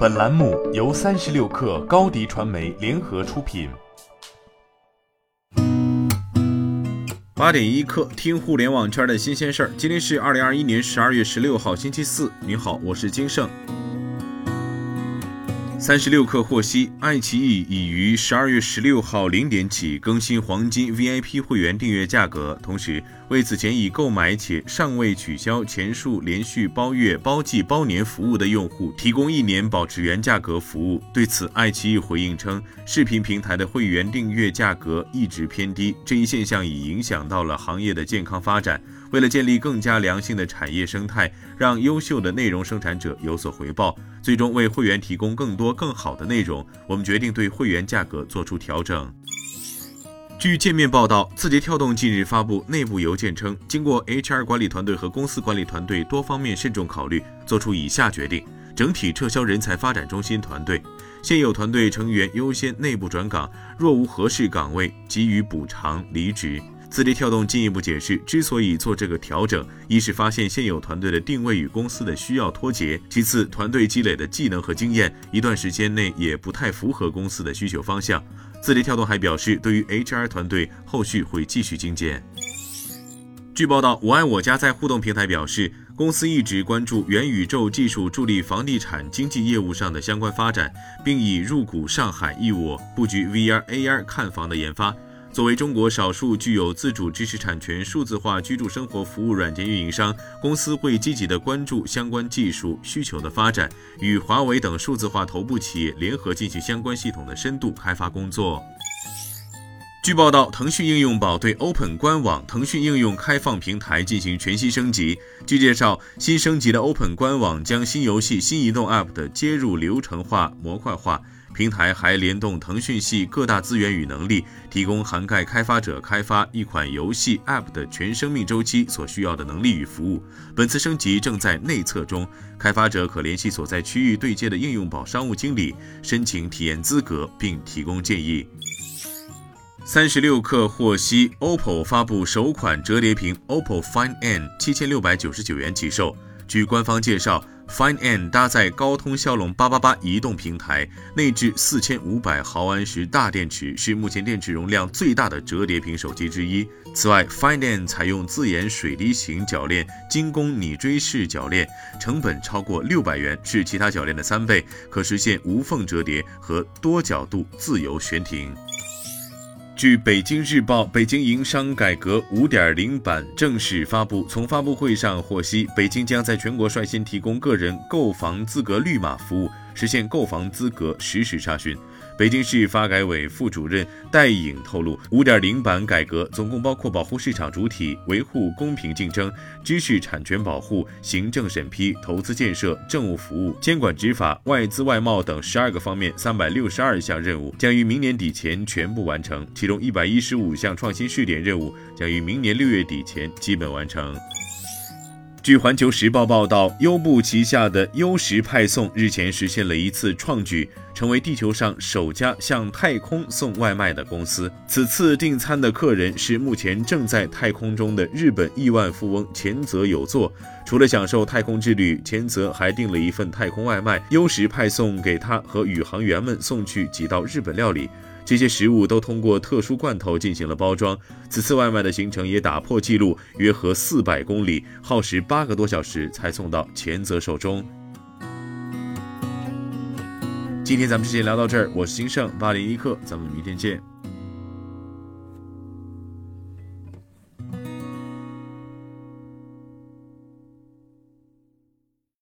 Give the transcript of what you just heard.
本栏目由三十六克高低传媒联合出品。八点一刻，听互联网圈的新鲜事儿。今天是二零二一年十二月十六号，星期四。您好，我是金盛。三十六氪获悉，爱奇艺已于十二月十六号零点起更新黄金 VIP 会员订阅价格，同时为此前已购买且尚未取消前述连续包月、包季、包年服务的用户提供一年保持原价格服务。对此，爱奇艺回应称，视频平台的会员订阅价格一直偏低，这一现象已影响到了行业的健康发展。为了建立更加良性的产业生态，让优秀的内容生产者有所回报，最终为会员提供更多更好的内容，我们决定对会员价格做出调整。据界面报道，字节跳动近日发布内部邮件称，经过 HR 管理团队和公司管理团队多方面慎重考虑，做出以下决定：整体撤销人才发展中心团队，现有团队成员优先内部转岗，若无合适岗位，给予补偿离职。字节跳动进一步解释，之所以做这个调整，一是发现现有团队的定位与公司的需要脱节；其次，团队积累的技能和经验，一段时间内也不太符合公司的需求方向。字节跳动还表示，对于 HR 团队，后续会继续精简。据报道，我爱我家在互动平台表示，公司一直关注元宇宙技术助力房地产经纪业务上的相关发展，并已入股上海一我布局 VR、AR 看房的研发。作为中国少数具有自主知识产权数字化居住生活服务软件运营商，公司会积极的关注相关技术需求的发展，与华为等数字化头部企业联合进行相关系统的深度开发工作。据报道，腾讯应用宝对 Open 官网、腾讯应用开放平台进行全新升级。据介绍，新升级的 Open 官网将新游戏、新移动 App 的接入流程化、模块化。平台还联动腾讯系各大资源与能力，提供涵盖开发者开发一款游戏 App 的全生命周期所需要的能力与服务。本次升级正在内测中，开发者可联系所在区域对接的应用宝商务经理，申请体验资格并提供建议。三十六氪获悉，OPPO 发布首款折叠屏 OPPO Find N，七千六百九十九元起售。据官方介绍。Find N 搭载高通骁龙八八八移动平台，内置四千五百毫安时大电池，是目前电池容量最大的折叠屏手机之一。此外，Find N 采用自研水滴型铰链，精工拟锥式铰链，成本超过六百元，是其他铰链的三倍，可实现无缝折叠和多角度自由悬停。据北京日报，北京营商改革五点零版正式发布。从发布会上获悉，北京将在全国率先提供个人购房资格绿码服务。实现购房资格实时查询。北京市发改委副主任戴颖透露，五点零版改革总共包括保护市场主体、维护公平竞争、知识产权保护、行政审批、投资建设、政务服务、监管执法、外资外贸等十二个方面三百六十二项任务，将于明年底前全部完成。其中一百一十五项创新试点任务将于明年六月底前基本完成。据环球时报报道，优步旗下的优时派送日前实现了一次创举，成为地球上首家向太空送外卖的公司。此次订餐的客人是目前正在太空中的日本亿万富翁前泽有作。除了享受太空之旅，前泽还订了一份太空外卖，优时派送给他和宇航员们送去几道日本料理。这些食物都通过特殊罐头进行了包装。此次外卖的行程也打破记录，约合四百公里，耗时八个多小时才送到前泽手中。今天咱们就先聊到这儿，我是金盛八零一克，咱们明天见。